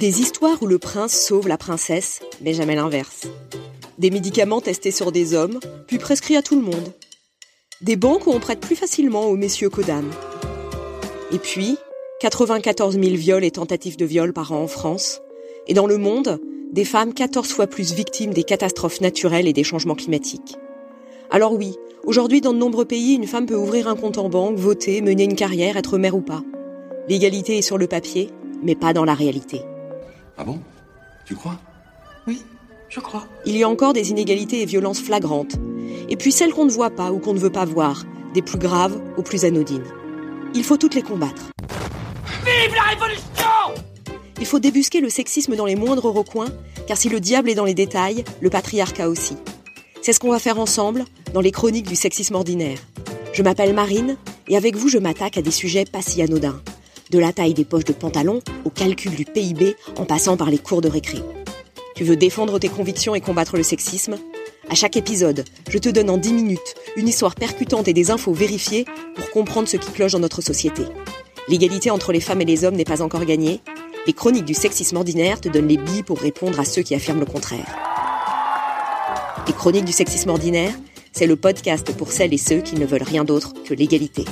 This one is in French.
Des histoires où le prince sauve la princesse, mais jamais l'inverse. Des médicaments testés sur des hommes, puis prescrits à tout le monde. Des banques où on prête plus facilement aux messieurs qu'aux dames. Et puis, 94 000 viols et tentatives de viol par an en France. Et dans le monde, des femmes 14 fois plus victimes des catastrophes naturelles et des changements climatiques. Alors oui, aujourd'hui dans de nombreux pays, une femme peut ouvrir un compte en banque, voter, mener une carrière, être mère ou pas. L'égalité est sur le papier, mais pas dans la réalité. Ah bon? Tu crois? Oui, je crois. Il y a encore des inégalités et violences flagrantes. Et puis celles qu'on ne voit pas ou qu'on ne veut pas voir, des plus graves aux plus anodines. Il faut toutes les combattre. Vive la révolution Il faut débusquer le sexisme dans les moindres recoins, car si le diable est dans les détails, le patriarcat aussi. C'est ce qu'on va faire ensemble dans les chroniques du sexisme ordinaire. Je m'appelle Marine, et avec vous je m'attaque à des sujets pas si anodins. De la taille des poches de pantalon au calcul du PIB en passant par les cours de récré. Tu veux défendre tes convictions et combattre le sexisme? À chaque épisode, je te donne en 10 minutes une histoire percutante et des infos vérifiées pour comprendre ce qui cloche dans notre société. L'égalité entre les femmes et les hommes n'est pas encore gagnée. Les chroniques du sexisme ordinaire te donnent les billes pour répondre à ceux qui affirment le contraire. Les chroniques du sexisme ordinaire, c'est le podcast pour celles et ceux qui ne veulent rien d'autre que l'égalité.